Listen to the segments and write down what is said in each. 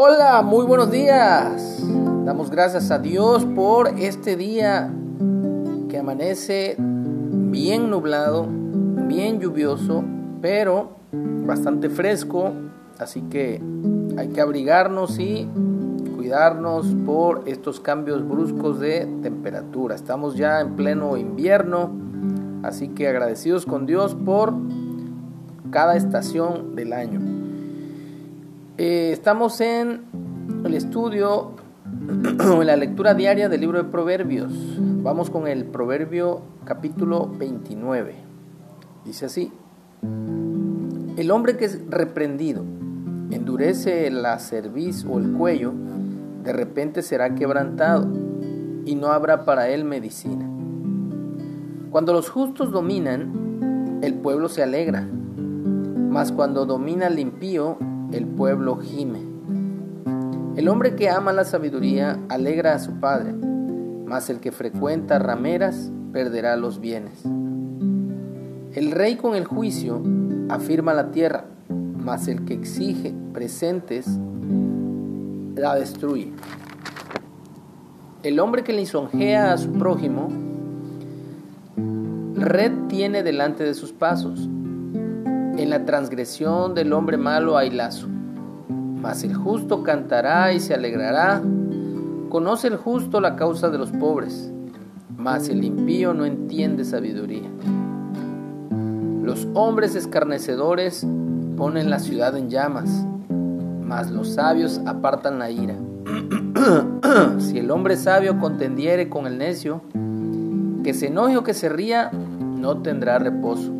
Hola, muy buenos días. Damos gracias a Dios por este día que amanece bien nublado, bien lluvioso, pero bastante fresco. Así que hay que abrigarnos y cuidarnos por estos cambios bruscos de temperatura. Estamos ya en pleno invierno, así que agradecidos con Dios por cada estación del año. Eh, estamos en el estudio, en la lectura diaria del libro de Proverbios. Vamos con el Proverbio capítulo 29. Dice así, el hombre que es reprendido endurece la cerviz o el cuello, de repente será quebrantado y no habrá para él medicina. Cuando los justos dominan, el pueblo se alegra, mas cuando domina el impío, el pueblo gime. El hombre que ama la sabiduría alegra a su padre, mas el que frecuenta rameras perderá los bienes. El rey con el juicio afirma la tierra, mas el que exige presentes la destruye. El hombre que lisonjea a su prójimo, red tiene delante de sus pasos. En la transgresión del hombre malo hay lazo. Mas el justo cantará y se alegrará. Conoce el justo la causa de los pobres, mas el impío no entiende sabiduría. Los hombres escarnecedores ponen la ciudad en llamas, mas los sabios apartan la ira. si el hombre sabio contendiere con el necio, que se enoje o que se ría, no tendrá reposo.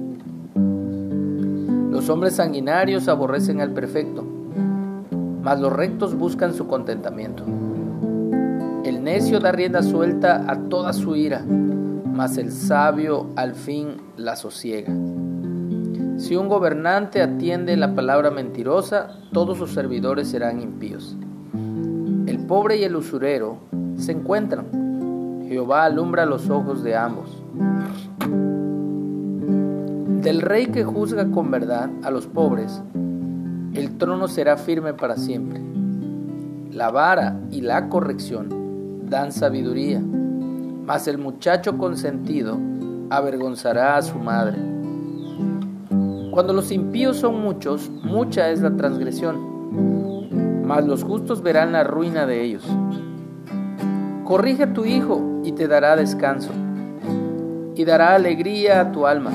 Los hombres sanguinarios aborrecen al perfecto, mas los rectos buscan su contentamiento. El necio da rienda suelta a toda su ira, mas el sabio al fin la sosiega. Si un gobernante atiende la palabra mentirosa, todos sus servidores serán impíos. El pobre y el usurero se encuentran. Jehová alumbra los ojos de ambos. Del rey que juzga con verdad a los pobres, el trono será firme para siempre. La vara y la corrección dan sabiduría, mas el muchacho consentido avergonzará a su madre. Cuando los impíos son muchos, mucha es la transgresión, mas los justos verán la ruina de ellos. Corrige a tu hijo y te dará descanso, y dará alegría a tu alma.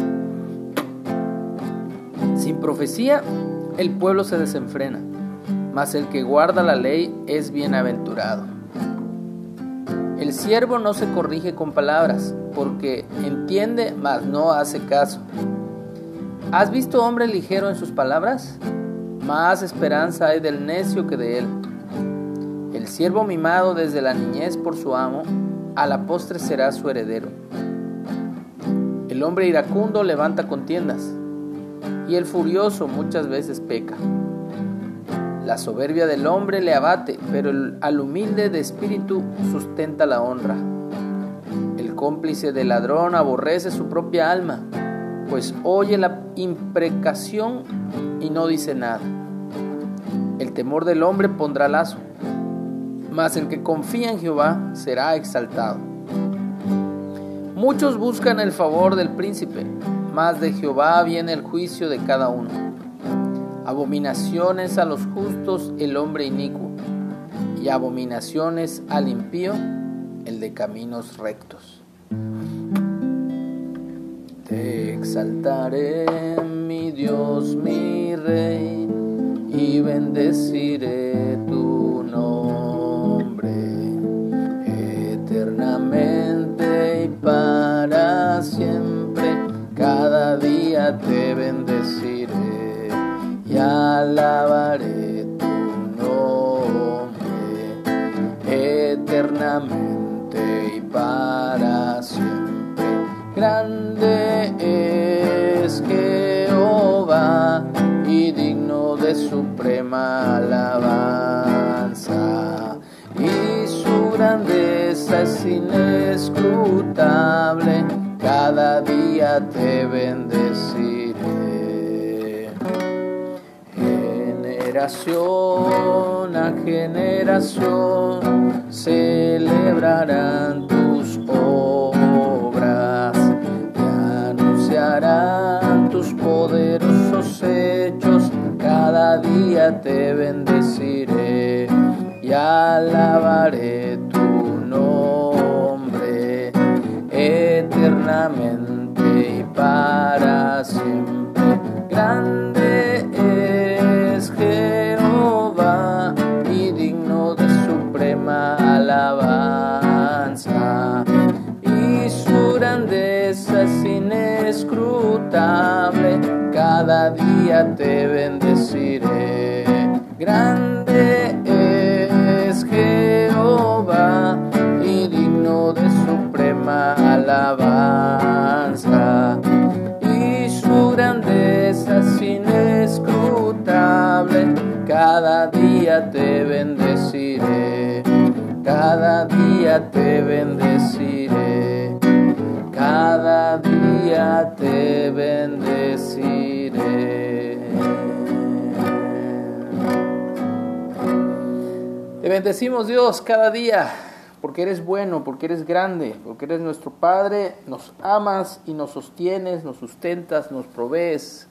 Sin profecía, el pueblo se desenfrena, mas el que guarda la ley es bienaventurado. El siervo no se corrige con palabras, porque entiende, mas no hace caso. ¿Has visto hombre ligero en sus palabras? Más esperanza hay del necio que de él. El siervo mimado desde la niñez por su amo, a la postre será su heredero. El hombre iracundo levanta contiendas y el furioso muchas veces peca. La soberbia del hombre le abate, pero al humilde de espíritu sustenta la honra. El cómplice del ladrón aborrece su propia alma, pues oye la imprecación y no dice nada. El temor del hombre pondrá lazo, mas el que confía en Jehová será exaltado. Muchos buscan el favor del príncipe, mas de Jehová viene el juicio de cada uno. Abominaciones a los justos el hombre inicuo, y abominaciones al impío el de caminos rectos. Te exaltaré, mi Dios, mi Rey, y bendeciré y para siempre. Grande es Jehová y digno de suprema alabanza. Y su grandeza es inescrutable cada día te bendeciré. Generación a generación celebrarán tus obras y anunciarán tus poderosos hechos. Cada día te bendeciré y alabaré tu nombre eternamente y para siempre. Día te bendeciré. Grande es Jehová y digno de suprema alabanza. Y su grandeza es inescrutable, cada día te bendeciré. Cada día te bendeciré. Cada día te bendeciré. Bendecimos Dios cada día porque eres bueno, porque eres grande, porque eres nuestro Padre, nos amas y nos sostienes, nos sustentas, nos provees.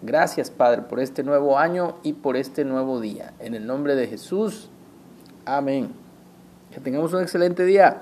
Gracias Padre por este nuevo año y por este nuevo día. En el nombre de Jesús. Amén. Que tengamos un excelente día.